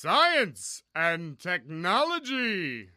Science and Technology.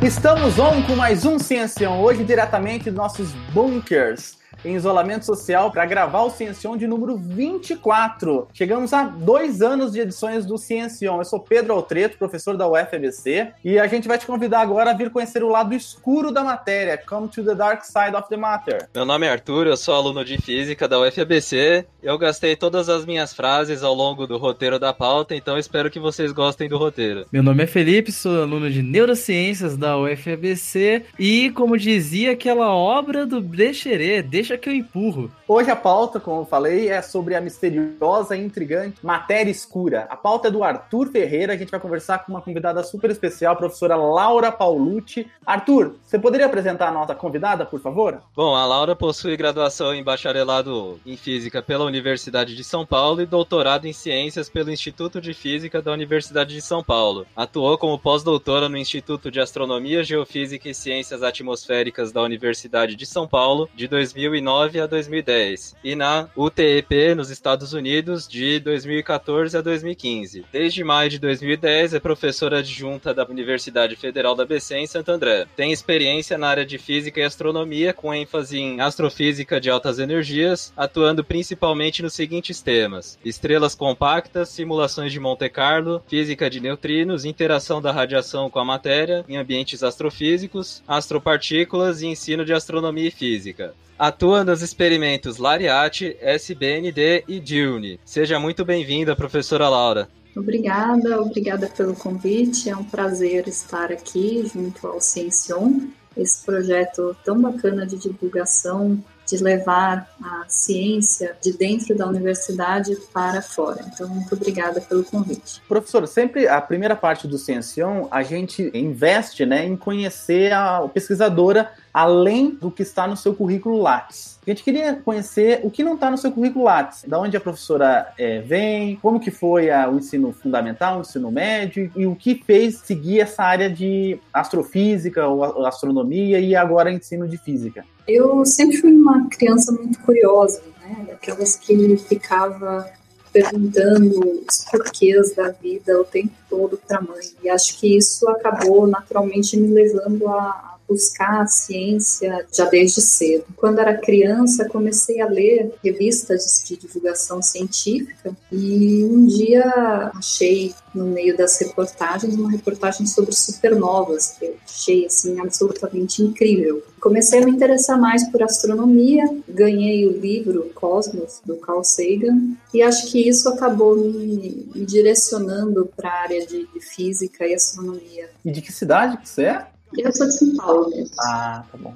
Estamos on com mais um Ciencião, hoje diretamente dos nossos bunkers em isolamento social para gravar o Ciencion de número 24. Chegamos a dois anos de edições do Ciencion. Eu sou Pedro Altreto, professor da UFABC, e a gente vai te convidar agora a vir conhecer o lado escuro da matéria. Come to the dark side of the matter. Meu nome é Arthur, eu sou aluno de física da UFABC. Eu gastei todas as minhas frases ao longo do roteiro da pauta, então espero que vocês gostem do roteiro. Meu nome é Felipe, sou aluno de neurociências da UFABC e, como dizia aquela obra do Brecherê, deixa deixa que eu empurro. Hoje a pauta, como eu falei, é sobre a misteriosa e intrigante matéria escura. A pauta é do Arthur Ferreira, a gente vai conversar com uma convidada super especial, a professora Laura Paulucci. Arthur, você poderia apresentar a nossa convidada, por favor? Bom, a Laura possui graduação em bacharelado em Física pela Universidade de São Paulo e doutorado em Ciências pelo Instituto de Física da Universidade de São Paulo. Atuou como pós-doutora no Instituto de Astronomia, Geofísica e Ciências Atmosféricas da Universidade de São Paulo de 2009 2009 a 2010 e na UTEP nos Estados Unidos de 2014 a 2015. Desde maio de 2010 é professora adjunta da Universidade Federal da BC em Santo André. Tem experiência na área de física e astronomia com ênfase em astrofísica de altas energias, atuando principalmente nos seguintes temas: estrelas compactas, simulações de Monte Carlo, física de neutrinos, interação da radiação com a matéria em ambientes astrofísicos, astropartículas e ensino de astronomia e física atua nos experimentos Lariate, SBND e Dune. Seja muito bem-vinda, professora Laura. Obrigada, obrigada pelo convite. É um prazer estar aqui junto ao Ciencion, esse projeto tão bacana de divulgação de levar a ciência de dentro da universidade para fora. Então, muito obrigada pelo convite. Professor, sempre a primeira parte do Ciencion, a gente investe né, em conhecer a pesquisadora além do que está no seu currículo Lattes. A gente queria conhecer o que não está no seu currículo Lattes, da onde a professora é, vem, como que foi a, o ensino fundamental, o ensino médio e o que fez seguir essa área de astrofísica ou astronomia e agora ensino de física. Eu sempre fui uma criança muito curiosa, né? Aquelas que ficava perguntando os porquês da vida o tempo todo para a mãe. E acho que isso acabou naturalmente me levando a, buscar a ciência já desde cedo. Quando era criança, comecei a ler revistas de divulgação científica e um dia achei no meio das reportagens uma reportagem sobre supernovas que eu achei assim absolutamente incrível. Comecei a me interessar mais por astronomia, ganhei o livro Cosmos do Carl Sagan e acho que isso acabou me, me direcionando para a área de, física e astronomia. E de que cidade você é? Eu sou de São Paulo mesmo. Ah, tá bom.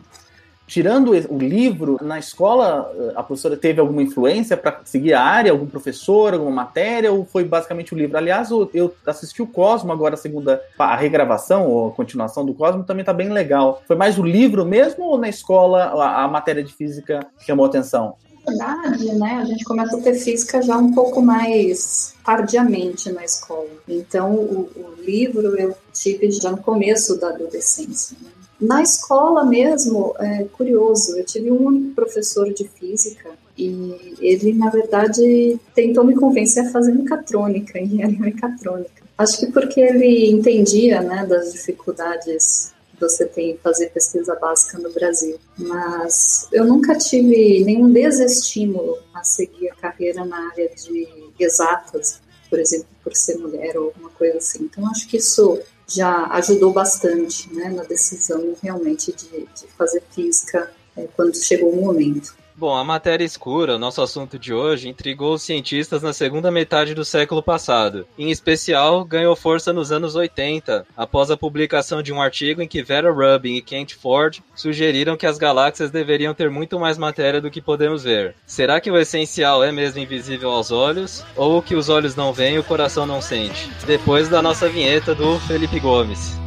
Tirando o livro, na escola, a professora teve alguma influência para seguir a área? Algum professor, alguma matéria? Ou foi basicamente o livro? Aliás, eu assisti o Cosmo agora, a segunda, a regravação ou a continuação do Cosmo também tá bem legal. Foi mais o livro mesmo ou na escola a, a matéria de física chamou atenção? Verdade, né, a gente começa a ter física já um pouco mais tardiamente na escola. Então, o, o livro eu tive já no começo da adolescência. Né? Na escola mesmo, é curioso, eu tive um único professor de física e ele, na verdade, tentou me convencer a fazer mecatrônica, engenharia mecatrônica. Acho que porque ele entendia, né, das dificuldades você tem fazer pesquisa básica no Brasil. Mas eu nunca tive nenhum desestímulo a seguir a carreira na área de exatas, por exemplo, por ser mulher ou alguma coisa assim. Então acho que isso já ajudou bastante né, na decisão realmente de, de fazer física é, quando chegou o momento. Bom, a matéria escura, nosso assunto de hoje, intrigou os cientistas na segunda metade do século passado. Em especial, ganhou força nos anos 80, após a publicação de um artigo em que Vera Rubin e Kent Ford sugeriram que as galáxias deveriam ter muito mais matéria do que podemos ver. Será que o essencial é mesmo invisível aos olhos? Ou o que os olhos não veem e o coração não sente? Depois da nossa vinheta do Felipe Gomes.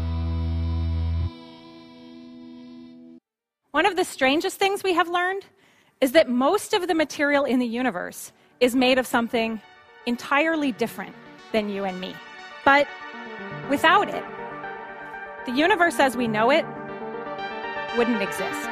One of the strangest things we have learned is that most of the material in the universe is made of something entirely different than you and me. But without it, the universe as we know it wouldn't exist.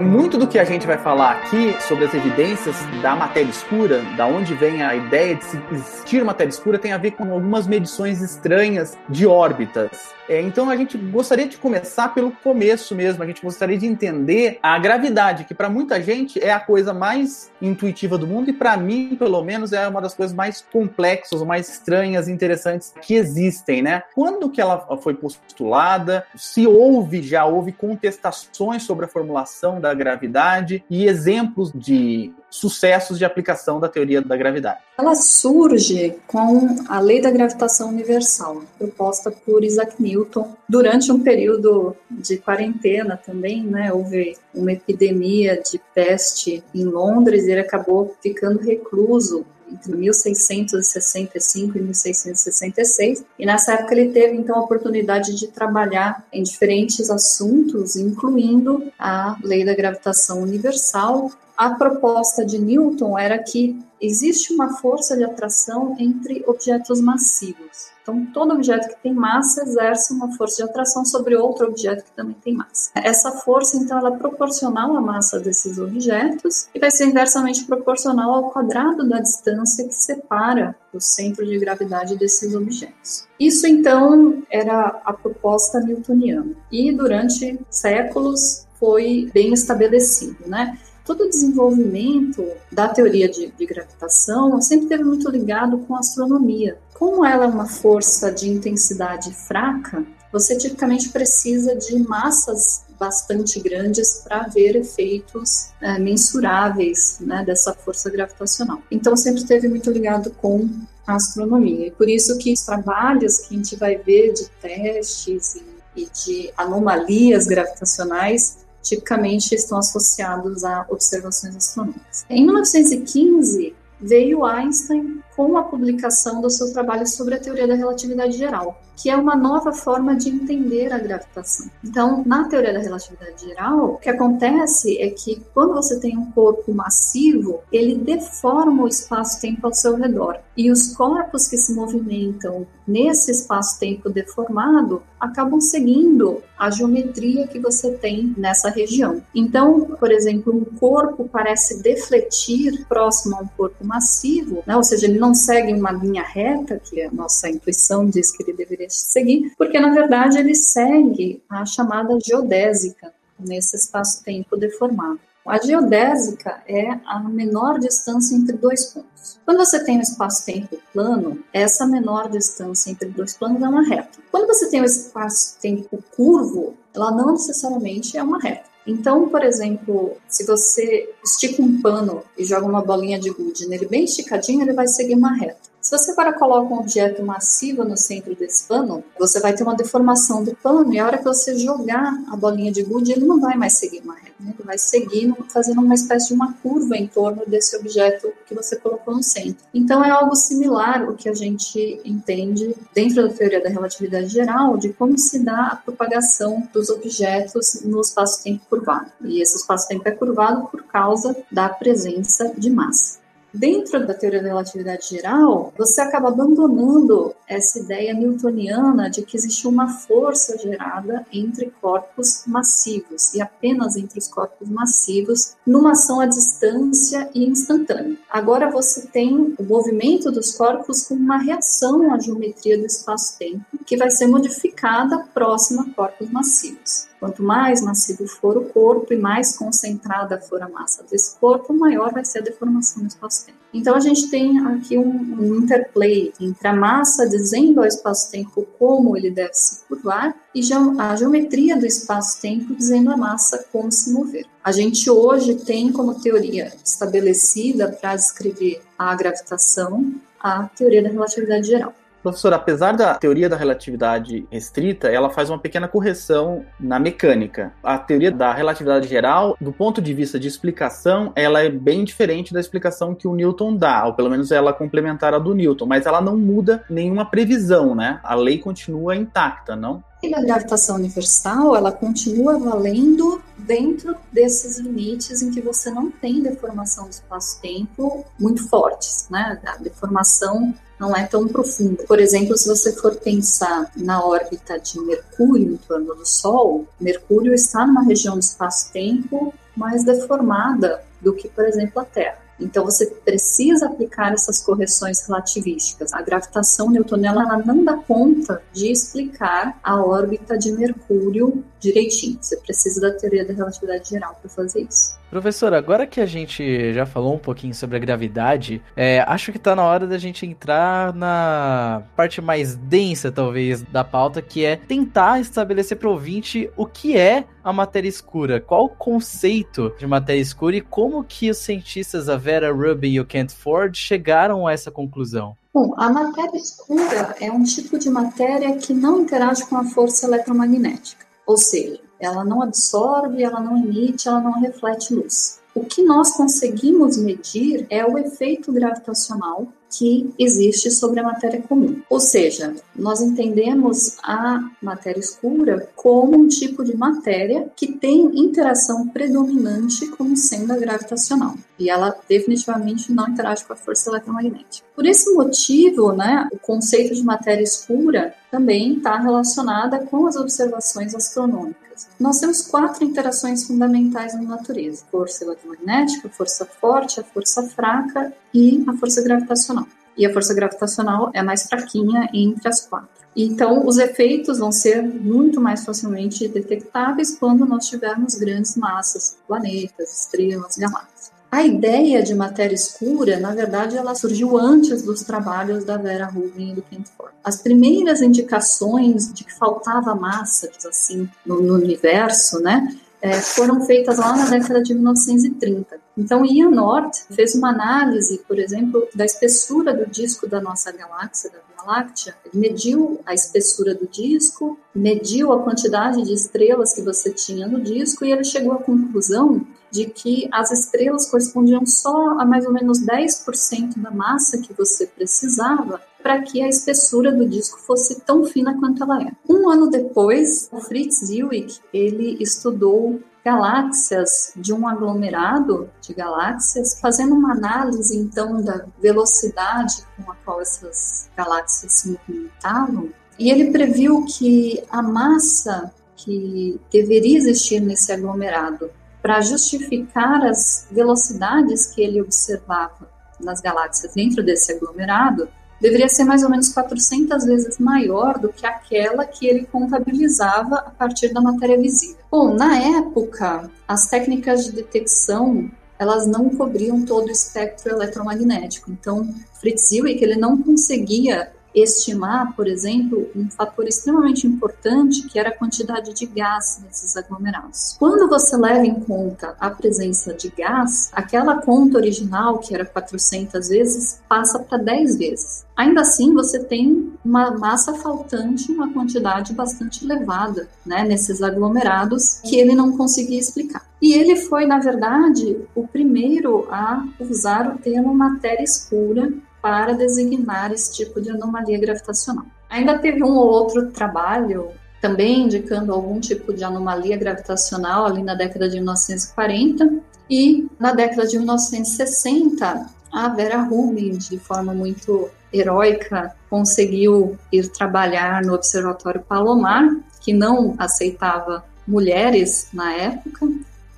Muito do que a gente vai falar aqui sobre as evidências da matéria escura, da onde vem a ideia de existir matéria escura, tem a ver com algumas medições estranhas de órbitas. É, então a gente gostaria de começar pelo começo mesmo. A gente gostaria de entender a gravidade, que para muita gente é a coisa mais intuitiva do mundo e para mim, pelo menos, é uma das coisas mais complexas, mais estranhas, interessantes que existem, né? Quando que ela foi postulada? Se houve, já houve contestações sobre a formulação da gravidade e exemplos de sucessos de aplicação da teoria da gravidade. Ela surge com a lei da gravitação universal, proposta por Isaac Newton durante um período de quarentena também, né? Houve uma epidemia de peste em Londres e ele acabou ficando recluso entre 1665 e 1666, e nessa época ele teve então a oportunidade de trabalhar em diferentes assuntos, incluindo a lei da gravitação universal. A proposta de Newton era que existe uma força de atração entre objetos massivos. Então, todo objeto que tem massa exerce uma força de atração sobre outro objeto que também tem massa. Essa força, então, ela é proporcional à massa desses objetos e vai ser inversamente proporcional ao quadrado da distância que separa o centro de gravidade desses objetos. Isso, então, era a proposta newtoniana. E durante séculos foi bem estabelecido, né? Todo o desenvolvimento da teoria de, de, gravitação sempre teve muito ligado com a astronomia. Como ela é uma força de intensidade fraca, você tipicamente precisa de massas bastante grandes para ver efeitos é, mensuráveis né, dessa força gravitacional. Então sempre esteve muito ligado com a astronomia. E por isso que os trabalhos que a gente vai ver de testes e, e de anomalias gravitacionais tipicamente estão associados a observações astronômicas. Em 1915, veio Einstein com a publicação do seu trabalho sobre a teoria da relatividade geral, que é uma nova forma de entender a gravitação. Então, na teoria da relatividade geral, o que acontece é que quando você tem um corpo massivo, ele deforma o espaço-tempo ao seu redor. E os corpos que se movimentam nesse espaço-tempo deformado acabam seguindo a geometria que você tem nessa região. Então, por exemplo, um corpo parece defletir próximo a um corpo massivo, né? ou seja, ele não segue uma linha reta, que a nossa intuição diz que ele deveria seguir, porque na verdade ele segue a chamada geodésica nesse espaço-tempo deformado. A geodésica é a menor distância entre dois pontos. Quando você tem um espaço-tempo plano, essa menor distância entre dois planos é uma reta. Quando você tem um espaço-tempo curvo, ela não necessariamente é uma reta. Então, por exemplo, se você estica um pano e joga uma bolinha de gude nele bem esticadinho, ele vai seguir uma reta. Se você agora coloca um objeto massivo no centro desse pano, você vai ter uma deformação do pano e a hora que você jogar a bolinha de gude, ele não vai mais seguir uma reta, né? vai seguir fazendo uma espécie de uma curva em torno desse objeto que você colocou no centro. Então é algo similar o que a gente entende dentro da teoria da relatividade geral de como se dá a propagação dos objetos no espaço-tempo curvado. E esse espaço-tempo é curvado por causa da presença de massa. Dentro da teoria da relatividade geral, você acaba abandonando essa ideia newtoniana de que existe uma força gerada entre corpos massivos e apenas entre os corpos massivos numa ação à distância e instantânea. Agora você tem o movimento dos corpos com uma reação à geometria do espaço-tempo que vai ser modificada próxima a corpos massivos. Quanto mais massivo for o corpo e mais concentrada for a massa desse corpo, maior vai ser a deformação do espaço-tempo. Então a gente tem aqui um, um, interplay entre a massa dizendo ao espaço-tempo como ele deve se curvar e a geometria do espaço-tempo dizendo a massa como se mover. A gente hoje tem como teoria estabelecida para descrever a gravitação a teoria da relatividade geral. Professor, apesar da teoria da relatividade restrita, ela faz uma pequena correção na mecânica. A teoria da relatividade geral, do ponto de vista de explicação, ela é bem diferente da explicação que o Newton dá, ou pelo menos ela é complementar a do Newton, mas ela não muda nenhuma previsão, né? A lei continua intacta, não? E a gravitação universal, ela continua valendo dentro desses limites em que você não tem deformação do espaço-tempo muito fortes, né? A deformação não é tão profunda. Por exemplo, se você for pensar na órbita de Mercúrio em torno do Sol, Mercúrio está numa região do espaço-tempo mais deformada do que, por exemplo, a Terra. Então você precisa aplicar essas correções relativísticas. A gravitação newtoniana ela não dá conta de explicar a órbita de Mercúrio direitinho. Você precisa da teoria da relatividade geral para fazer isso. Professor, agora que a gente já falou um pouquinho sobre a gravidade, é, acho que está na hora da gente entrar na parte mais densa, talvez, da pauta, que é tentar estabelecer para o ouvinte o que é a matéria escura, qual o conceito de matéria escura e como que os cientistas, a Vera Rubin e o Kent Ford, chegaram a essa conclusão. Bom, a matéria escura é um tipo de matéria que não interage com a força eletromagnética, ou seja, ela não absorve, ela não emite, ela não reflete luz. O que nós conseguimos medir é o efeito gravitacional que existe sobre a matéria comum. Ou seja, nós entendemos a matéria escura como um tipo de matéria que tem interação predominante como sendo a gravitacional. E ela definitivamente não interage com a força eletromagnética. Por esse motivo, né, o conceito de matéria escura também está relacionada com as observações astronômicas. Nós temos quatro interações fundamentais na natureza: força eletromagnética, força forte, a força fraca e a força gravitacional. E a força gravitacional é mais fraquinha entre as quatro. Então, os efeitos vão ser muito mais facilmente detectáveis quando nós tivermos grandes massas, planetas, estrelas, galáxias. A ideia de matéria escura, na verdade, ela surgiu antes dos trabalhos da Vera Rubin e do Kent Ford. As primeiras indicações de que faltava massa, assim, no, no universo, né, é, foram feitas lá na década de 1930. Então, Ian North fez uma análise, por exemplo, da espessura do disco da nossa galáxia, da Via Láctea. Mediu a espessura do disco, mediu a quantidade de estrelas que você tinha no disco e ele chegou à conclusão de que as estrelas correspondiam só a mais ou menos 10% da massa que você precisava para que a espessura do disco fosse tão fina quanto ela é. Um ano depois, o Fritz Zwick ele estudou galáxias de um aglomerado de galáxias, fazendo uma análise então da velocidade com a qual essas galáxias se movimentavam, e ele previu que a massa que deveria existir nesse aglomerado para justificar as velocidades que ele observava nas galáxias dentro desse aglomerado deveria ser mais ou menos 400 vezes maior do que aquela que ele contabilizava a partir da matéria visível. Bom, na época, as técnicas de detecção elas não cobriam todo o espectro eletromagnético. Então, Fritz Zwick ele não conseguia estimar, por exemplo, um fator extremamente importante que era a quantidade de gás nesses aglomerados. Quando você leva em conta a presença de gás, aquela conta original, que era 400 vezes, passa para 10 vezes. Ainda assim, você tem uma massa faltante, uma quantidade bastante elevada né, nesses aglomerados que ele não conseguia explicar. E ele foi, na verdade, o primeiro a usar o termo matéria escura para designar esse tipo de anomalia gravitacional. Ainda teve um ou outro trabalho também indicando algum tipo de anomalia gravitacional ali na década de 1940 e na década de 1960 a Vera Rubin, de forma muito heróica, conseguiu ir trabalhar no Observatório Palomar, que não aceitava mulheres na época,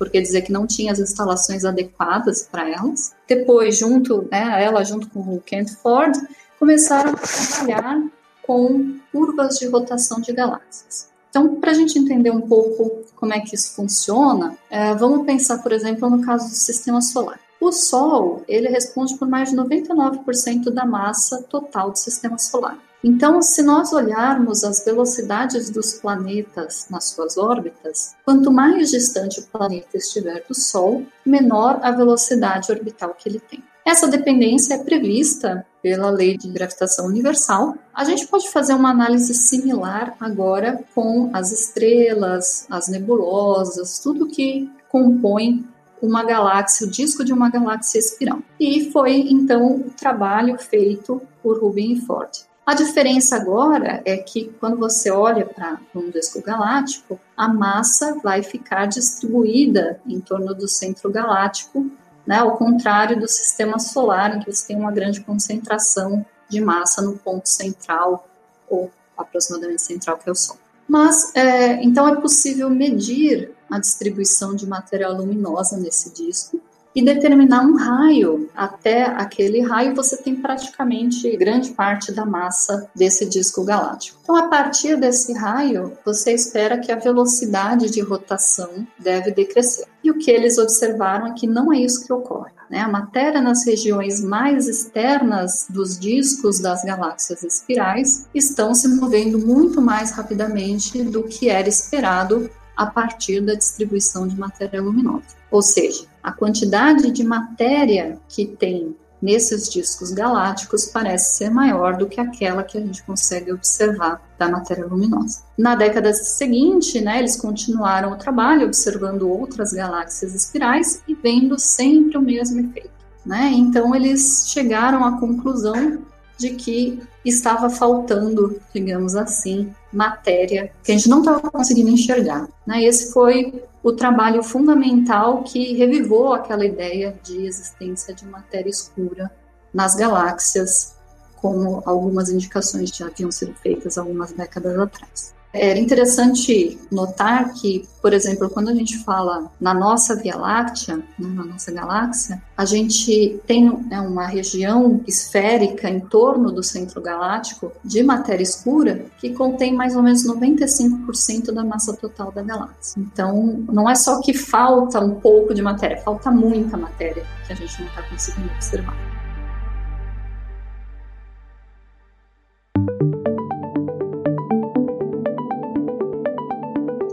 porque dizia que não tinha as instalações adequadas para elas. Depois, junto, né, ela junto com o Kent Ford, começaram a trabalhar com curvas de rotação de galáxias. Então, para a gente entender um pouco como é que isso funciona, é, vamos pensar, por exemplo, no caso do Sistema Solar. O Sol, ele responde por mais de 99% da massa total do Sistema Solar. Então, se nós olharmos as velocidades dos planetas nas suas órbitas, quanto mais distante o planeta estiver do Sol, menor a velocidade orbital que ele tem. Essa dependência é prevista pela lei de gravitação universal. A gente pode fazer uma análise similar agora com as estrelas, as nebulosas, tudo que compõe uma galáxia, o disco de uma galáxia espiral. E foi então o trabalho feito por Rubin e Ford. A diferença agora é que quando você olha para um disco galáctico, a massa vai ficar distribuída em torno do centro galáctico, né, ao contrário do sistema solar, em que você tem uma grande concentração de massa no ponto central, ou aproximadamente central, que é o Sol. Mas, é, então, é possível medir a distribuição de matéria luminosa nesse disco e determinar um raio. Até aquele raio você tem praticamente grande parte da massa desse disco galáctico. Então, a partir desse raio, você espera que a velocidade de rotação deve decrescer. E o que eles observaram é que não é isso que ocorre. Né? A matéria nas regiões mais externas dos discos das galáxias espirais estão se movendo muito mais rapidamente do que era esperado a partir da distribuição de matéria luminosa. Ou seja, a quantidade de matéria que tem nesses discos galácticos parece ser maior do que aquela que a gente consegue observar da matéria luminosa. Na década seguinte, né, eles continuaram o trabalho observando outras galáxias espirais e vendo sempre o mesmo efeito. Né? Então eles chegaram à conclusão de que estava faltando, digamos assim, matéria que a gente não estava conseguindo enxergar. Né? Esse foi o trabalho fundamental que revivou aquela ideia de existência de matéria escura nas galáxias, como algumas indicações já haviam sido feitas algumas décadas atrás. Era interessante notar que, por exemplo, quando a gente fala na nossa Via Láctea, né, na nossa galáxia, a gente tem né, uma região esférica em torno do centro galáctico de matéria escura que contém mais ou menos 95% da massa total da galáxia. Então, não é só que falta um pouco de matéria, falta muita matéria que a gente não está conseguindo observar.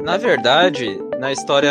Na verdade, na história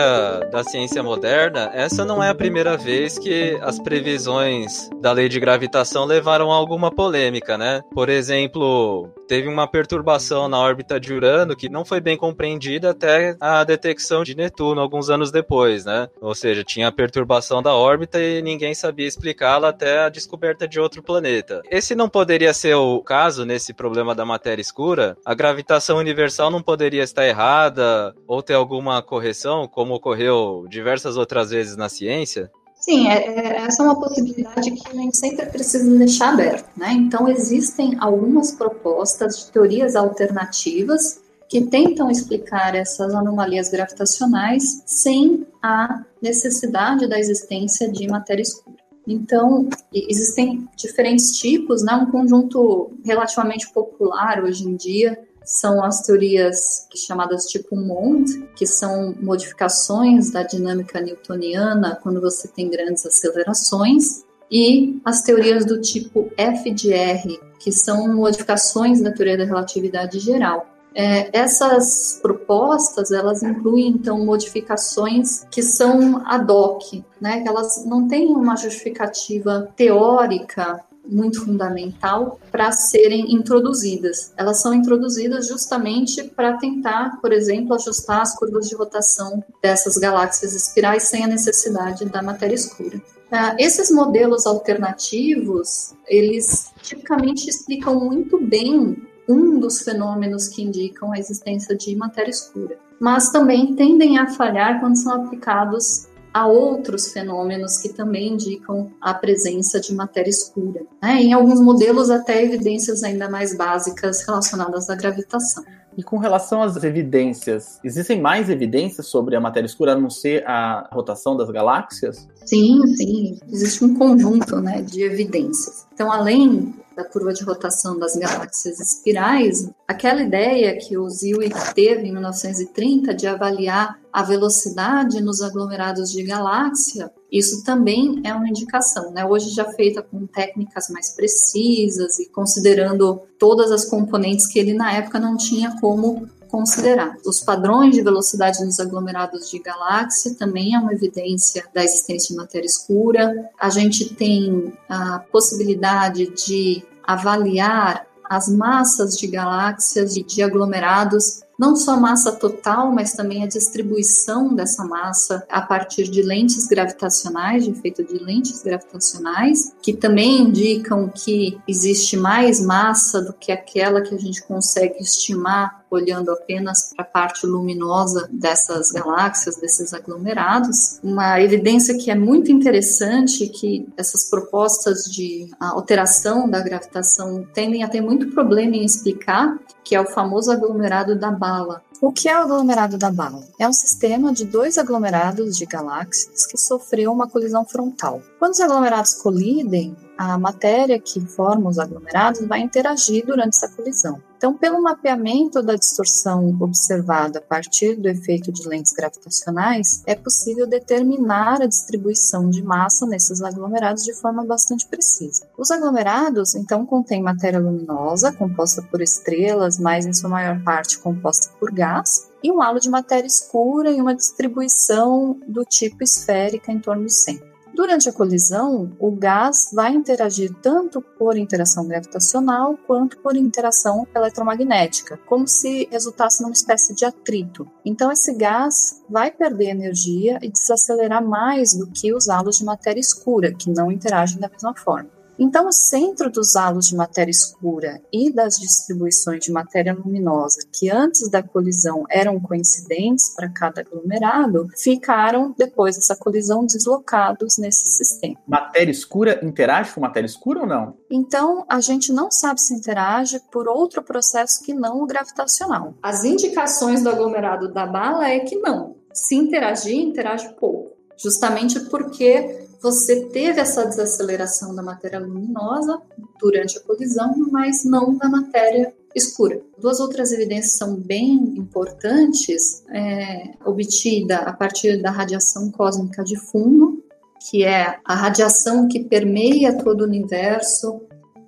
da ciência moderna, essa não é a primeira vez que as previsões da lei de gravitação levaram a alguma polêmica, né? Por exemplo, teve uma perturbação na órbita de Urano que não foi bem compreendida até a detecção de Netuno alguns anos depois, né? Ou seja, tinha a perturbação da órbita e ninguém sabia explicá-la até a descoberta de outro planeta. Esse não poderia ser o caso nesse problema da matéria escura? A gravitação universal não poderia estar errada ou ter alguma correção, como ocorreu diversas outras vezes na ciência? Sim, é, é, essa é uma possibilidade que gente sempre precisa deixar aberta, né? Então, existem algumas propostas de teorias alternativas que tentam explicar essas anomalias gravitacionais sem a necessidade da existência de matéria escura. Então, existem diferentes tipos, né? Um conjunto relativamente popular hoje em dia são as teorias chamadas tipo MOND, que são modificações da dinâmica newtoniana quando você tem grandes acelerações, e as teorias do tipo F de R, que são modificações da teoria da relatividade geral. É, essas propostas elas incluem então modificações que são ad hoc, né? Que elas não têm uma justificativa teórica muito fundamental para serem introduzidas. Elas são introduzidas justamente para tentar, por exemplo, ajustar as curvas de rotação dessas galáxias espirais sem a necessidade da matéria escura. Uh, esses modelos alternativos, eles tipicamente explicam muito bem um dos fenômenos que indicam a existência de matéria escura, mas também tendem a falhar quando são aplicados há outros fenômenos que também indicam a presença de matéria escura. Né? Em alguns modelos, até evidências ainda mais básicas relacionadas à gravitação. E com relação às evidências, existem mais evidências sobre a matéria escura a não ser a rotação das galáxias? Sim, sim. Existe um conjunto né, de evidências. Então, além da curva de rotação das galáxias espirais, aquela ideia que o Zwick teve em 1930 de avaliar a velocidade nos aglomerados de galáxia, isso também é uma indicação, né? Hoje já feita com técnicas mais precisas e considerando todas as componentes que ele na época não tinha como considerar. Os padrões de velocidade nos aglomerados de galáxia também é uma evidência da existência de matéria escura. A gente tem a possibilidade de avaliar as massas de galáxias e de aglomerados não só a massa total, mas também a distribuição dessa massa a partir de lentes gravitacionais, de efeito de lentes gravitacionais, que também indicam que existe mais massa do que aquela que a gente consegue estimar olhando apenas para a parte luminosa dessas galáxias, desses aglomerados. Uma evidência que é muito interessante que essas propostas de alteração da gravitação tendem a ter muito problema em explicar, que é o famoso aglomerado da bala. O que é o aglomerado da bala? É um sistema de dois aglomerados de galáxias que sofreu uma colisão frontal. Quando os aglomerados colidem, a matéria que forma os aglomerados vai interagir durante essa colisão. Então, pelo mapeamento da distorção observada a partir do efeito de lentes gravitacionais, é possível determinar a distribuição de massa nesses aglomerados de forma bastante precisa. Os aglomerados, então, contêm matéria luminosa, composta por estrelas, mas em sua maior parte composta por gás, e um halo de matéria escura e uma distribuição do tipo esférica em torno do centro. Durante a colisão, o gás vai interagir tanto por interação gravitacional quanto por interação eletromagnética, como se resultasse numa espécie de atrito. Então, esse gás vai perder energia e desacelerar mais do que os halos de matéria escura, que não interagem da mesma forma. Então, o centro dos halos de matéria escura e das distribuições de matéria luminosa, que antes da colisão eram coincidentes para cada aglomerado, ficaram, depois dessa colisão, deslocados nesse sistema. Matéria escura interage com matéria escura ou não? Então, a gente não sabe se interage por outro processo que não o gravitacional. As indicações do aglomerado da bala é que não. Se interagir, interage pouco. Justamente porque você teve essa desaceleração da matéria luminosa durante a colisão, mas não da matéria escura. Duas outras evidências são bem importantes, é, obtida a partir da radiação cósmica de fundo, que é a radiação que permeia todo o universo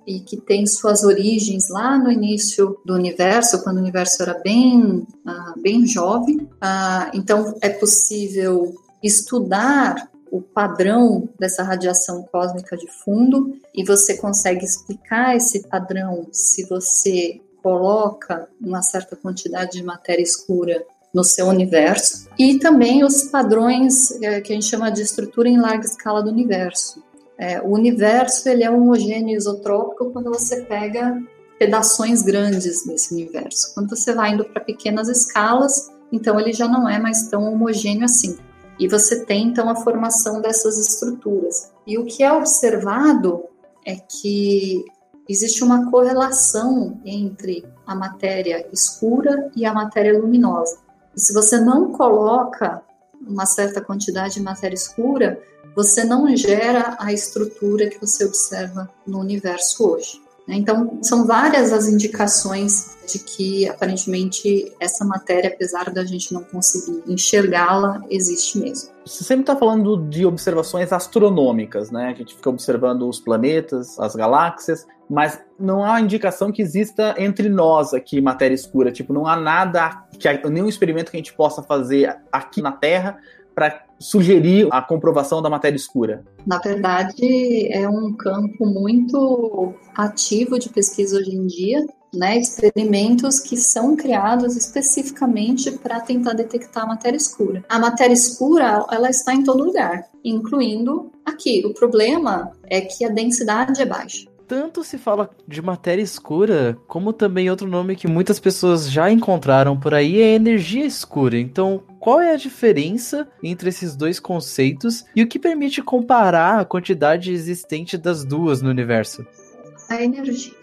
e que tem suas origens lá no início do universo, quando o universo era bem, uh, bem jovem. Uh, então, é possível estudar o padrão dessa radiação cósmica de fundo e você consegue explicar esse padrão se você coloca uma certa quantidade de matéria escura no seu universo e também os padrões é, que a gente chama de estrutura em larga escala do universo. É, o universo ele é homogêneo isotrópico quando você pega pedaços grandes desse universo. Quando você vai indo para pequenas escalas, então ele já não é mais tão homogêneo assim. E você tem então a formação dessas estruturas. E o que é observado é que existe uma correlação entre a matéria escura e a matéria luminosa. E se você não coloca uma certa quantidade de matéria escura, você não gera a estrutura que você observa no universo hoje. Né? Então, são várias as indicações de que aparentemente essa matéria, apesar da gente não conseguir enxergá-la, existe mesmo. Você sempre está falando de observações astronômicas, né? A gente fica observando os planetas, as galáxias, mas não há indicação que exista entre nós aqui matéria escura. Tipo, não há nada, que nenhum experimento que a gente possa fazer aqui na Terra para sugerir a comprovação da matéria escura? Na verdade, é um campo muito ativo de pesquisa hoje em dia, né, experimentos que são criados especificamente para tentar detectar a matéria escura. A matéria escura, ela está em todo lugar, incluindo aqui. O problema é que a densidade é baixa tanto se fala de matéria escura, como também outro nome que muitas pessoas já encontraram por aí é energia escura. Então, qual é a diferença entre esses dois conceitos e o que permite comparar a quantidade existente das duas no universo? A energia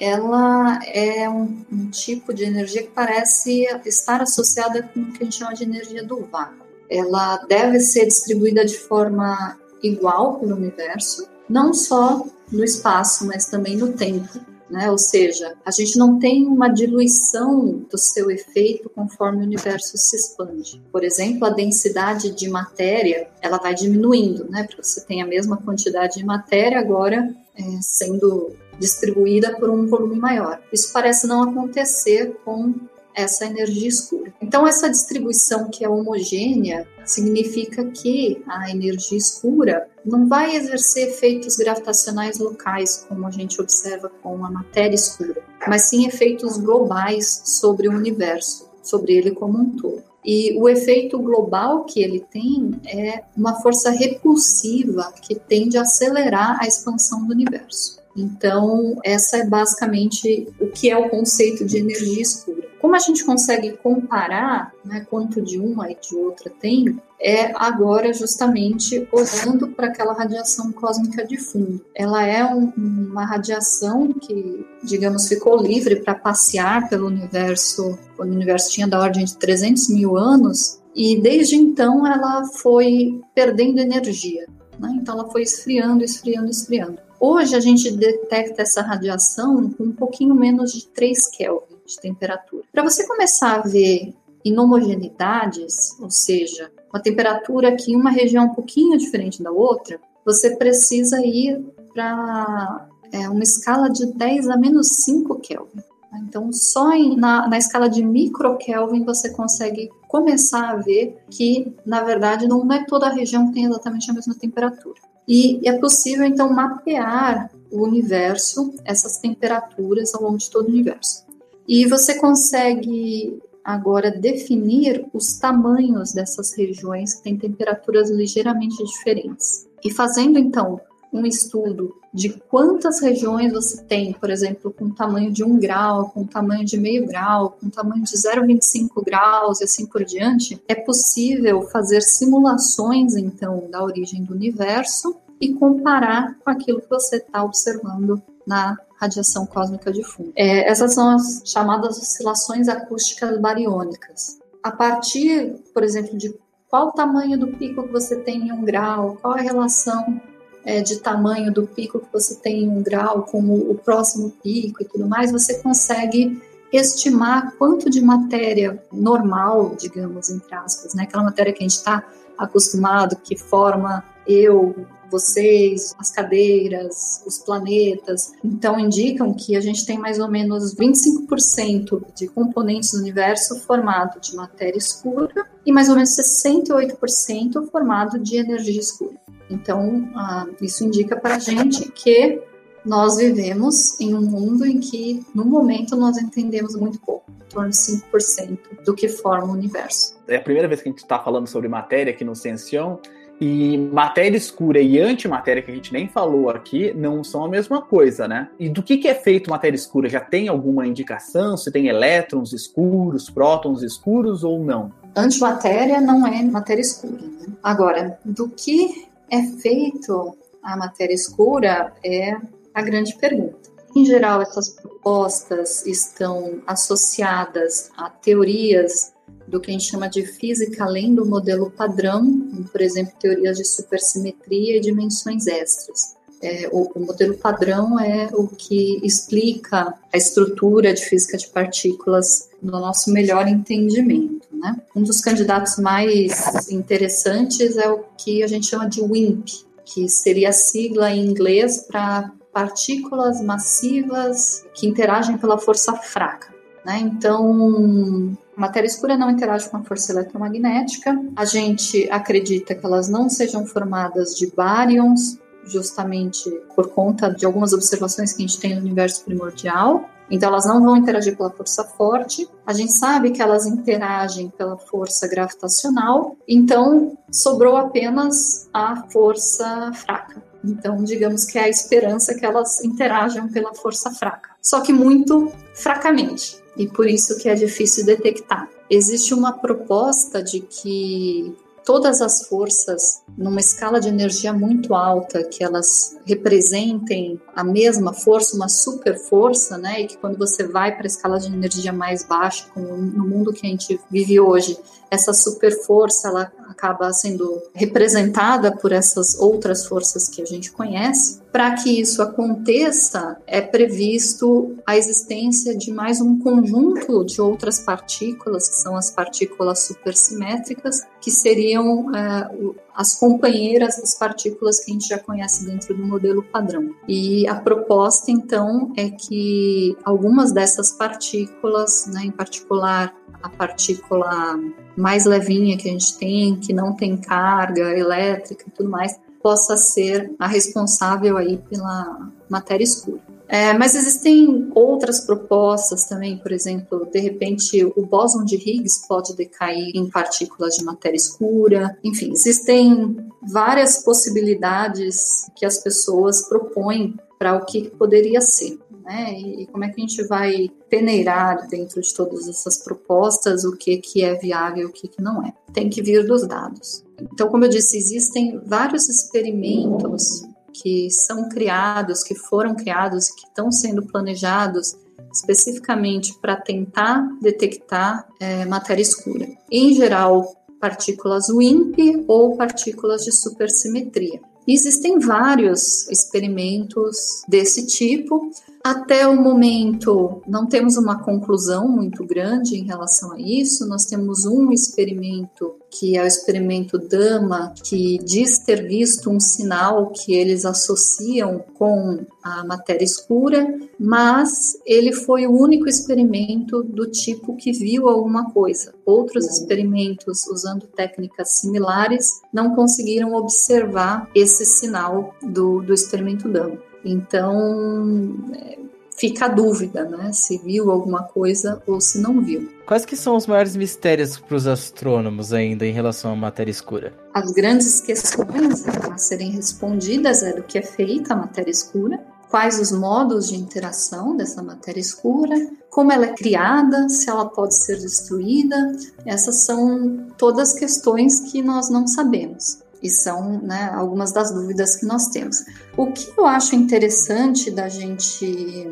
ela é um, um tipo de energia que parece estar associada com o que a gente chama de energia do vácuo. Ela deve ser distribuída de forma igual pelo universo, não só no espaço, mas também no tempo. Né? Ou seja, a gente não tem uma diluição do seu efeito conforme o universo se expande. Por exemplo, a densidade de matéria ela vai diminuindo, né? Porque você tem a mesma quantidade de matéria agora é, sendo distribuída por um volume maior. Isso parece não acontecer com essa energia escura. Então, essa distribuição que é homogênea significa que a energia escura não vai exercer efeitos gravitacionais locais, como a gente observa com a matéria escura, mas sim efeitos globais sobre o universo, sobre ele como um todo. E o efeito global que ele tem é uma força repulsiva que tende a acelerar a expansão do universo. Então, essa é basicamente o que é o conceito de energia escura. Como a gente consegue comparar né, quanto de uma e de outra tem, é agora justamente olhando para aquela radiação cósmica de fundo. Ela é um, uma radiação que, digamos, ficou livre para passear pelo universo, quando o universo tinha da ordem de 300 mil anos, e desde então ela foi perdendo energia. Né? Então ela foi esfriando, esfriando, esfriando. Hoje a gente detecta essa radiação com um pouquinho menos de 3 Kelvin de temperatura. Para você começar a ver inhomogeneidades, ou seja, uma temperatura aqui em uma região um pouquinho diferente da outra, você precisa ir para é, uma escala de 10 a menos 5 Kelvin. Então, só em, na, na escala de micro Kelvin você consegue começar a ver que, na verdade, não é toda a região que tem exatamente a mesma temperatura. E é possível, então, mapear o universo, essas temperaturas ao longo de todo o universo. E você consegue agora definir os tamanhos dessas regiões que têm temperaturas ligeiramente diferentes. E fazendo então um estudo de quantas regiões você tem, por exemplo, com tamanho de 1 grau, com tamanho de meio grau, com tamanho de 0,25 graus e assim por diante, é possível fazer simulações então da origem do universo e comparar com aquilo que você está observando na radiação cósmica de fundo. É, essas são as chamadas oscilações acústicas bariônicas. A partir, por exemplo, de qual o tamanho do pico que você tem em um grau, qual a relação é, de tamanho do pico que você tem em um grau com o, o próximo pico e tudo mais, você consegue estimar quanto de matéria normal, digamos, entre aspas, né? aquela matéria que a gente está acostumado, que forma eu, vocês, as cadeiras, os planetas. Então, indicam que a gente tem mais ou menos 25% de componentes do universo formado de matéria escura e mais ou menos 68% formado de energia escura. Então, ah, isso indica para a gente que nós vivemos em um mundo em que, no momento, nós entendemos muito pouco, em torno de 5% do que forma o universo. É a primeira vez que a gente está falando sobre matéria aqui no Ciencião, e matéria escura e antimatéria, que a gente nem falou aqui, não são a mesma coisa, né? E do que, que é feito matéria escura? Já tem alguma indicação? Se tem elétrons escuros, prótons escuros ou não? Antimatéria não é matéria escura. Né? Agora, do que é feito a matéria escura é a grande pergunta. Em geral, essas propostas estão associadas a teorias do que a gente chama de física além do modelo padrão, por exemplo, teorias de supersimetria e dimensões extras. É, o, o, modelo padrão é o que explica a estrutura de física de partículas no nosso melhor entendimento. Né? Um dos candidatos mais interessantes é o que a gente chama de WIMP, que seria a sigla em inglês para partículas massivas que interagem pela força fraca. Né? Então, matéria escura não interage com a força eletromagnética. A gente acredita que elas não sejam formadas de baryons, justamente por conta de algumas observações que a gente tem no universo primordial. Então, elas não vão interagir pela força forte. A gente sabe que elas interagem pela força gravitacional. Então, sobrou apenas a força fraca. Então, digamos que é a esperança que elas interajam pela força fraca. Só que muito fracamente e por isso que é difícil detectar. Existe uma proposta de que todas as forças, numa escala de energia muito alta, que elas representem a mesma força, uma super força, né? E que quando você vai para a escala de energia mais baixa, como no mundo que a gente vive hoje, essa super força ela acaba sendo representada por essas outras forças que a gente conhece. para que isso aconteça, é previsto a existência de mais um conjunto de outras partículas, que são as partículas supersimétricas, que seriam é, as companheiras das partículas que a gente já conhece dentro do modelo padrão. E a proposta, então, é que algumas dessas partículas, né, em particular a partícula mais levinha que a gente tem, que não tem carga elétrica e tudo mais, possa ser a responsável aí pela matéria escura. É, mas existem outras propostas também, por exemplo, de repente o bóson de Higgs pode decair em partículas de matéria escura. Enfim, existem várias possibilidades que as pessoas propõem para o que poderia ser. Né? E, como é que a gente vai peneirar dentro de todas essas propostas o que, que é viável e o que, que não é? Tem que vir dos dados. Então, como eu disse, existem vários experimentos que são criados, que foram criados e que estão sendo planejados especificamente para tentar detectar é, matéria escura. Em geral, partículas WIMP ou partículas de supersimetria. Existem vários experimentos desse tipo. Até o momento, não temos uma conclusão muito grande em relação a isso. Nós temos um experimento, que é o experimento Dama, que diz ter visto um sinal que eles associam com a matéria escura, mas ele foi o único experimento do tipo que viu alguma coisa. Outros experimentos usando técnicas similares não conseguiram observar esse sinal do, do experimento Dama. Então, é, fica a dúvida, né? Se viu alguma coisa ou se não viu. Quais que são os maiores mistérios para os astrônomos ainda em relação à matéria escura? As grandes questões a serem respondidas é do que é feita a matéria escura, quais os modos de interação dessa matéria escura, como ela é criada, se ela pode ser destruída. Essas são todas questões que nós não sabemos e são né, algumas das dúvidas que nós temos. O que eu acho interessante da gente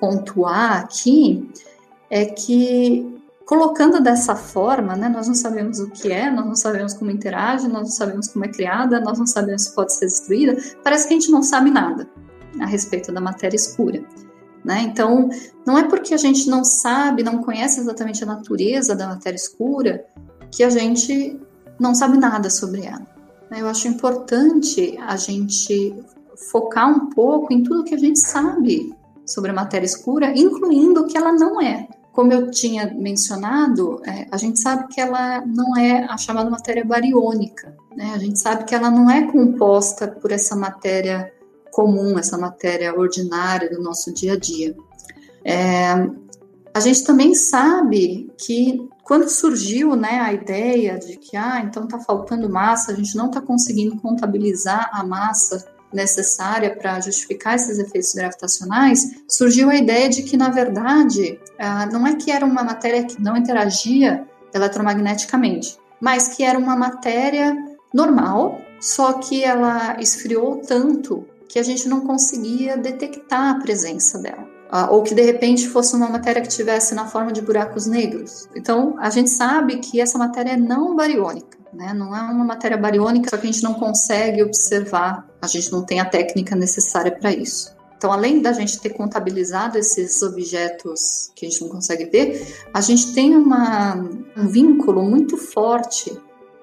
pontuar aqui é que colocando dessa forma, né, nós não sabemos o que é, nós não sabemos como interage, nós não sabemos como é criada, nós não sabemos se pode ser destruída, parece que a gente não sabe nada a respeito da matéria escura. Né? Então, não é porque a gente não sabe, não conhece exatamente a natureza da matéria escura, que a gente não sabe nada sobre ela. Né? Eu acho importante a gente focar um pouco em tudo que a gente sabe sobre a matéria escura, incluindo o que ela não é. Como eu tinha mencionado, é, a gente sabe que ela não é a chamada matéria bariônica. Né? A gente sabe que ela não é composta por essa matéria comum, essa matéria ordinária do nosso dia a dia. É, a gente também sabe que quando surgiu né, a ideia de que, ah, então está faltando massa, a gente não está conseguindo contabilizar a massa necessária para justificar esses efeitos gravitacionais, surgiu a ideia de que, na verdade, ah, não é que era uma matéria que não interagia eletromagneticamente, mas que era uma matéria normal, só que ela esfriou tanto que a gente não conseguia detectar a presença dela ou que de repente fosse uma matéria que tivesse na forma de buracos negros. Então, a gente sabe que essa matéria é não bariônica, né? Não é uma matéria bariônica, só que a gente não consegue observar, a gente não tem a técnica necessária para isso. Então, além da gente ter contabilizado esses objetos que a gente não consegue ver, a gente tem uma, um vínculo muito forte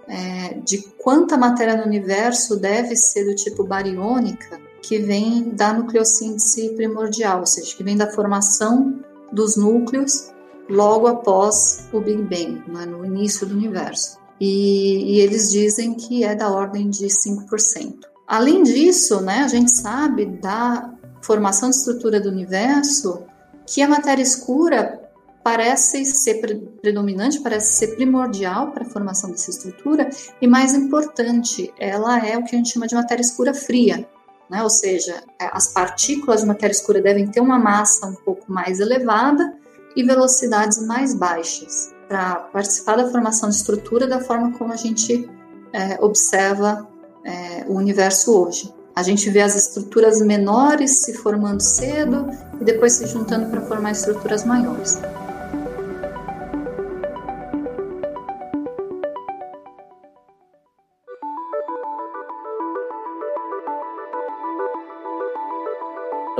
é, de quanta matéria no universo deve ser do tipo bariônica que vem da nucleossíntese primordial, ou seja, que vem da formação dos núcleos logo após o Big Bang, né, no início do universo. E, e, eles dizem que é da ordem de 5%. Além disso, né, a gente sabe da formação de estrutura do universo que a matéria escura parece ser predominante, parece ser primordial para a formação dessa estrutura, e mais importante, ela é o que a gente chama de matéria escura fria, né? ou seja, é, as partículas de matéria escura devem ter uma massa um pouco mais elevada e velocidades mais baixas para participar da formação de estrutura da forma como a gente é, observa é, o universo hoje. A gente vê as estruturas menores se formando cedo e depois se juntando para formar estruturas maiores.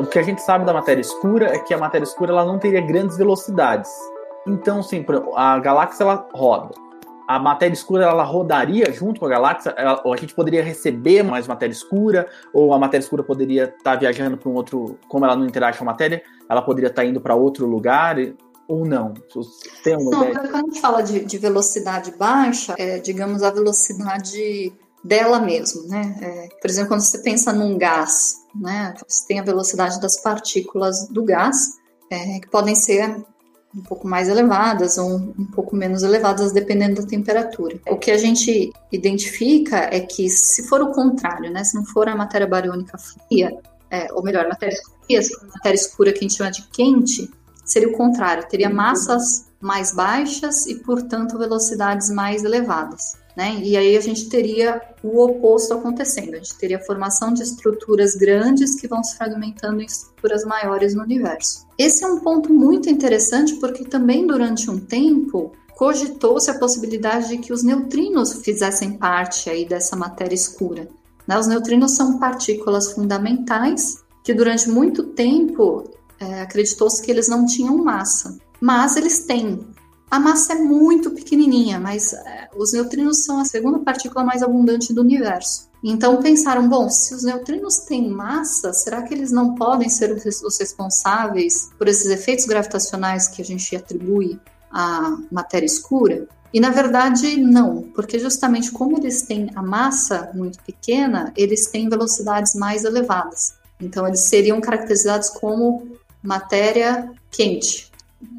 Que a gente sabe da matéria escura é que a matéria escura ela não teria grandes velocidades. Então, sim, a galáxia ela roda. A matéria escura ela rodaria junto com a galáxia, ela, ou a gente poderia receber mais matéria escura, ou a matéria escura poderia estar tá viajando para um outro, como ela não interage com a matéria, ela poderia estar tá indo para outro lugar ou não? Tem uma não, ideia? quando a gente fala de, de velocidade baixa, é, digamos a velocidade dela mesmo, né? É, por exemplo, quando você pensa num gás, né? Você tem a velocidade das partículas do gás, é, que podem ser um pouco mais elevadas ou um pouco menos elevadas, dependendo da temperatura. O que a gente identifica é que, se for o contrário, né? Se não for a matéria bariônica fria, é, ou melhor, matéria fria, se for a matéria escura que a gente chama de quente, seria o contrário, teria massas mais baixas e, portanto, velocidades mais elevadas. Né? E aí a gente teria o oposto acontecendo, a gente teria a formação de estruturas grandes que vão se fragmentando em estruturas maiores no universo. Esse é um ponto muito interessante porque também durante um tempo cogitou-se a possibilidade de que os neutrinos fizessem parte aí dessa matéria escura. Né? Os neutrinos são partículas fundamentais que durante muito tempo é, acreditou-se que eles não tinham massa, mas eles têm a massa é muito pequenininha, mas é, os neutrinos são a segunda partícula mais abundante do universo. Então pensaram, bom, se os neutrinos têm massa, será que eles não podem ser os responsáveis por esses efeitos gravitacionais que a gente atribui à matéria escura? E na verdade não, porque justamente como eles têm a massa muito pequena, eles têm velocidades mais elevadas. Então eles seriam caracterizados como matéria quente,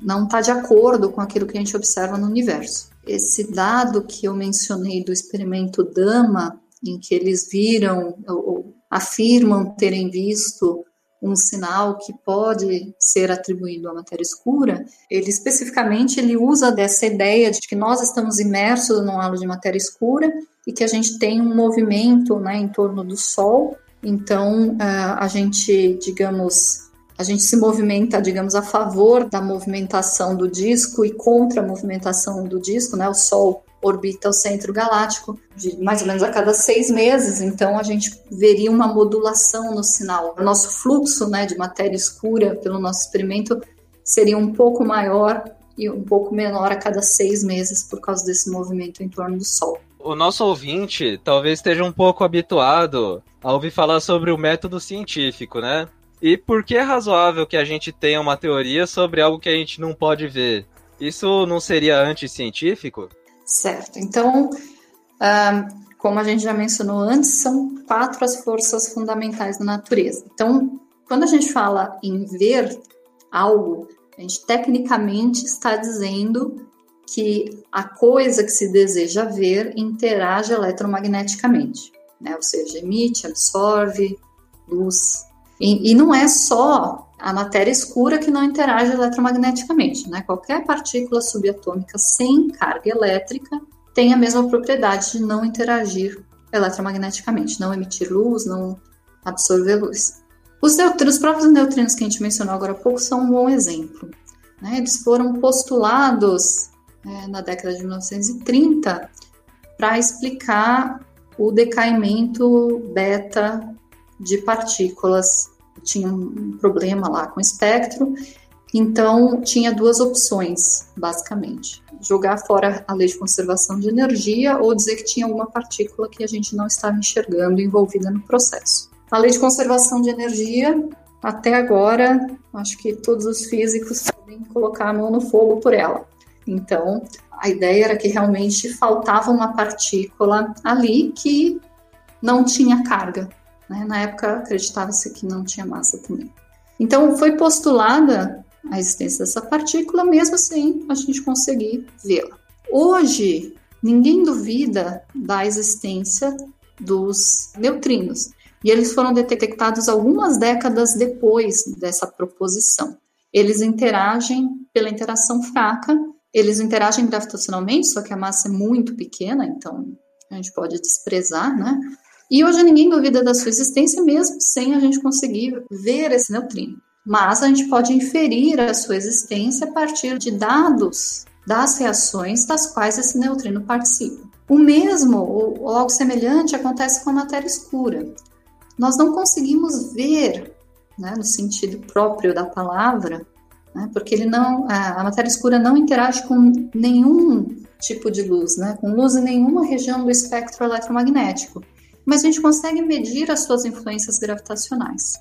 não está de acordo com aquilo que a gente observa no universo. Esse dado que eu mencionei do experimento Dama, em que eles viram ou afirmam terem visto um sinal que pode ser atribuído à matéria escura, ele especificamente ele usa dessa ideia de que nós estamos imersos num halo de matéria escura e que a gente tem um movimento né, em torno do Sol. Então, a gente, digamos, a gente se movimenta, digamos, a favor da movimentação do disco e contra a movimentação do disco, né? O Sol orbita o centro galáctico de mais ou menos a cada seis meses, então a gente veria uma modulação no sinal. O nosso fluxo né, de matéria escura pelo nosso experimento seria um pouco maior e um pouco menor a cada seis meses por causa desse movimento em torno do Sol. O nosso ouvinte talvez esteja um pouco habituado a ouvir falar sobre o método científico, né? E por que é razoável que a gente tenha uma teoria sobre algo que a gente não pode ver? Isso não seria anticientífico? Certo. Então, um, como a gente já mencionou antes, são quatro as forças fundamentais da natureza. Então, quando a gente fala em ver algo, a gente tecnicamente está dizendo que a coisa que se deseja ver interage eletromagneticamente, né? ou seja, emite, absorve luz, e, e não é só a matéria escura que não interage eletromagneticamente, né? Qualquer partícula subatômica sem carga elétrica tem a mesma propriedade de não interagir eletromagneticamente, não emitir luz, não absorver luz. Os, neutrinos, os próprios neutrinos que a gente mencionou agora há pouco são um bom exemplo. Né? Eles foram postulados é, na década de 1930 para explicar o decaimento beta de partículas tinha um problema lá com o espectro, então tinha duas opções, basicamente: jogar fora a lei de conservação de energia ou dizer que tinha alguma partícula que a gente não estava enxergando envolvida no processo. A lei de conservação de energia, até agora, acho que todos os físicos podem colocar a mão no fogo por ela. Então, a ideia era que realmente faltava uma partícula ali que não tinha carga, né? Na época acreditava-se que não tinha massa também. Então foi postulada a existência dessa partícula, mesmo sem a gente conseguir vê-la. Hoje, ninguém duvida da existência dos neutrinos, e eles foram detectados algumas décadas depois dessa proposição. Eles interagem pela interação fraca, eles interagem gravitacionalmente, só que a massa é muito pequena, então a gente pode desprezar, né? E hoje ninguém duvida da sua existência, mesmo sem a gente conseguir ver esse neutrino. Mas a gente pode inferir a sua existência a partir de dados das reações das quais esse neutrino participa. O mesmo, ou algo semelhante, acontece com a matéria escura. Nós não conseguimos ver né, no sentido próprio da palavra, né, porque ele não, a, matéria escura não interage com nenhum tipo de luz, né, com luz em nenhuma região do espectro eletromagnético, mas a gente consegue medir as suas influências gravitacionais.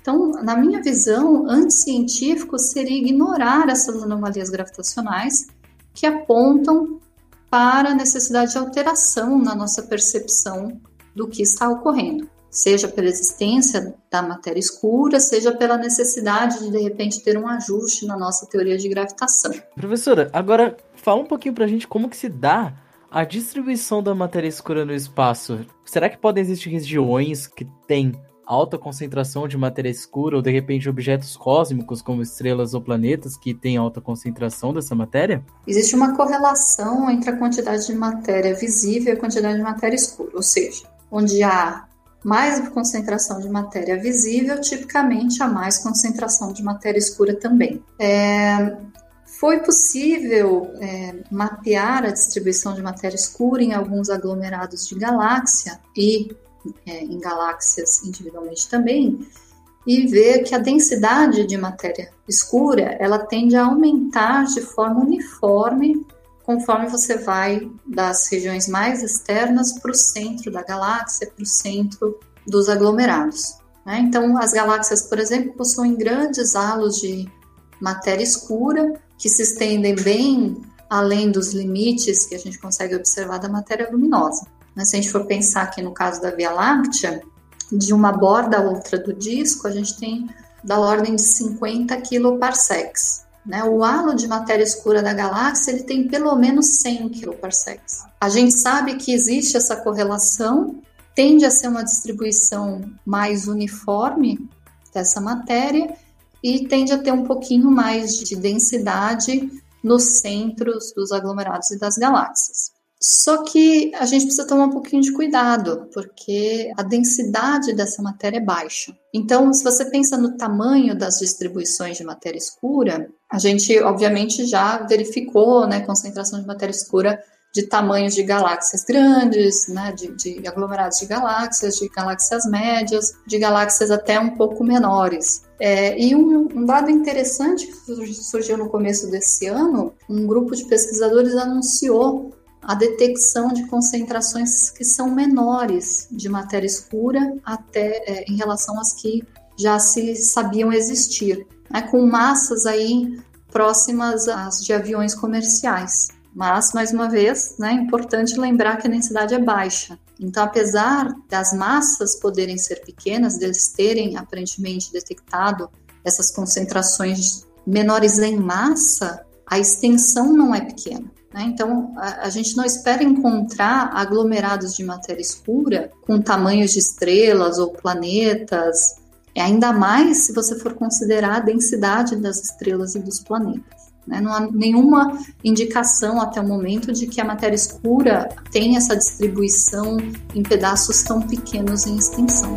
Então, na minha visão, anticientífico seria ignorar essas anomalias gravitacionais que apontam para a necessidade de alteração na nossa percepção do que está ocorrendo, seja pela existência da matéria escura, seja pela necessidade de de repente ter um ajuste na nossa teoria de gravitação. Professora, agora fala um pouquinho para a gente como que se dá a distribuição da matéria escura no espaço. Será que podem existir regiões que têm alta concentração de matéria escura ou de repente objetos cósmicos como estrelas ou planetas que têm alta concentração dessa matéria? Existe uma correlação entre a quantidade de matéria visível e a quantidade de matéria escura, ou seja, onde há mais concentração de matéria visível, tipicamente há mais concentração de matéria escura também. É, foi possível é, mapear a distribuição de matéria escura em alguns aglomerados de galáxia e é, em galáxias individualmente também, e ver que a densidade de matéria escura ela tende a aumentar de forma uniforme conforme você vai das regiões mais externas para o centro da galáxia, para o centro dos aglomerados. Né? Então, as galáxias, por exemplo, possuem grandes halos de matéria escura que se estendem bem além dos limites que a gente consegue observar da matéria luminosa. Mas se a gente for pensar aqui no caso da Via Láctea, de uma borda a outra do disco, a gente tem da ordem de 50 kiloparsecs. Né? O halo de matéria escura da galáxia ele tem pelo menos 100 kiloparsecs. A gente sabe que existe essa correlação, tende a ser uma distribuição mais uniforme dessa matéria e tende a ter um pouquinho mais de densidade nos centros dos aglomerados e das galáxias. Só que a gente precisa tomar um pouquinho de cuidado, porque a densidade dessa matéria é baixa. Então, se você pensa no tamanho das distribuições de matéria escura, a gente obviamente já verificou, né, concentração de matéria escura de tamanhos de galáxias grandes, né, de, de, aglomerados de galáxias, de galáxias médias, de galáxias até um pouco menores. É, e um, um, dado interessante que surgiu no começo desse ano, um grupo de pesquisadores anunciou a detecção de concentrações que são menores de matéria escura até é, em relação às que já se sabiam existir, né, com massas aí próximas às de aviões comerciais. Mas, mais uma vez, né, é importante lembrar que a densidade é baixa. Então, apesar das massas poderem ser pequenas, deles terem aparentemente detectado essas concentrações menores em massa, a extensão não é pequena. Né? Então, a, a, gente não espera encontrar aglomerados de matéria escura com tamanhos de estrelas ou planetas, ainda mais se você for considerar a densidade das estrelas e dos planetas. Né? Não há nenhuma indicação até o momento de que a matéria escura tem essa distribuição em pedaços tão pequenos em extensão.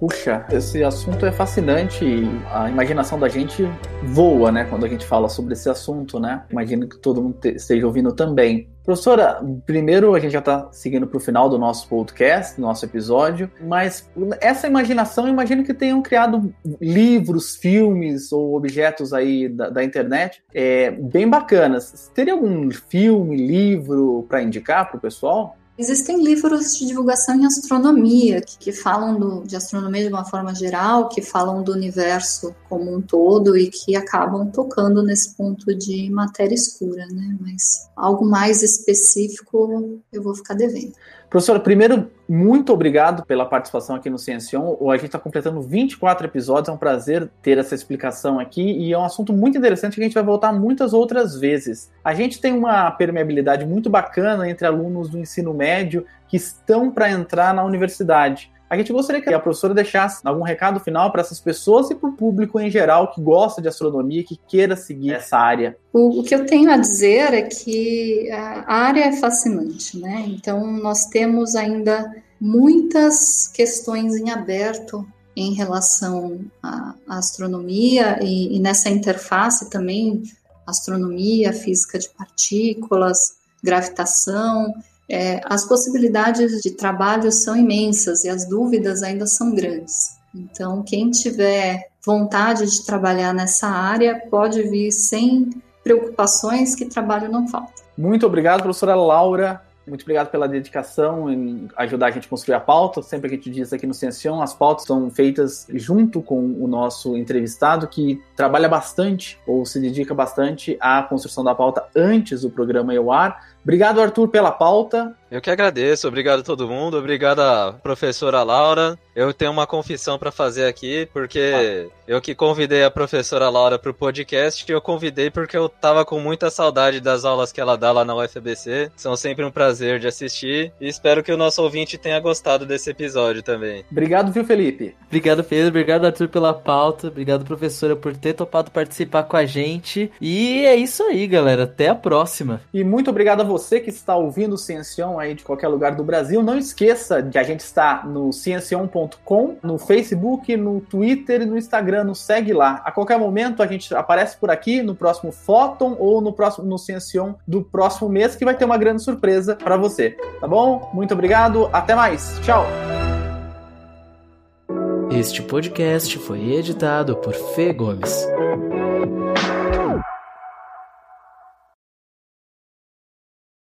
Puxa, esse assunto é fascinante a imaginação da gente voa, né, quando a gente fala sobre esse assunto, né? Imagino que todo mundo esteja ouvindo também. Professora, primeiro a gente já está seguindo para o final do nosso podcast, do nosso episódio, mas essa imaginação, eu imagino que tenham criado livros, filmes ou objetos aí da, da internet é, bem bacanas. Teria algum filme, livro para indicar para o pessoal? Existem livros de divulgação em astronomia, que, que falam do, de astronomia de uma forma geral, que falam do universo como um todo e que acabam tocando nesse ponto de matéria escura, né? Mas algo mais específico eu vou ficar devendo. Professora, primeiro, muito obrigado pela participação aqui no Ciencion. A gente está completando 24 episódios, é um prazer ter essa explicação aqui e é um assunto muito interessante que a gente vai voltar muitas outras vezes. A gente tem uma permeabilidade muito bacana entre alunos do ensino médio que estão para entrar na universidade. A gente gostaria que a professora deixasse algum recado final para essas pessoas e para o público em geral que gosta de astronomia, que queira seguir essa área. O, o, que eu tenho a dizer é que a área é fascinante, né? Então, nós temos ainda muitas questões em aberto em relação à, astronomia e, e nessa interface também astronomia, física de partículas, gravitação. É, as possibilidades de trabalho são imensas e as dúvidas ainda são grandes. Então, quem tiver vontade de trabalhar nessa área pode vir sem preocupações que trabalho não falta. Muito obrigado, professora Laura. Muito obrigado pela dedicação em ajudar a gente a construir a pauta. Sempre que a gente diz aqui no Ciencião, as pautas são feitas junto com o nosso entrevistado, que trabalha bastante ou se dedica bastante à construção da pauta antes do programa ao ar. Obrigado, Arthur, pela pauta. Eu que agradeço, obrigado a todo mundo, obrigado à professora Laura. Eu tenho uma confissão para fazer aqui, porque ah. eu que convidei a professora Laura para o podcast, eu convidei porque eu tava com muita saudade das aulas que ela dá lá na UFBC. São sempre um prazer de assistir e espero que o nosso ouvinte tenha gostado desse episódio também. Obrigado, viu, Felipe? Obrigado, Pedro, obrigado, Arthur, pela pauta, obrigado, professora, por ter topado participar com a gente. E é isso aí, galera, até a próxima. E muito obrigado a você que está ouvindo o Ciencião aí de qualquer lugar do Brasil. Não esqueça que a gente está no ciencião.com, no Facebook, no Twitter e no Instagram. Nos segue lá. A qualquer momento a gente aparece por aqui no próximo Fóton ou no próximo no Ciencião do próximo mês que vai ter uma grande surpresa para você. Tá bom? Muito obrigado. Até mais. Tchau. Este podcast foi editado por Fê Gomes.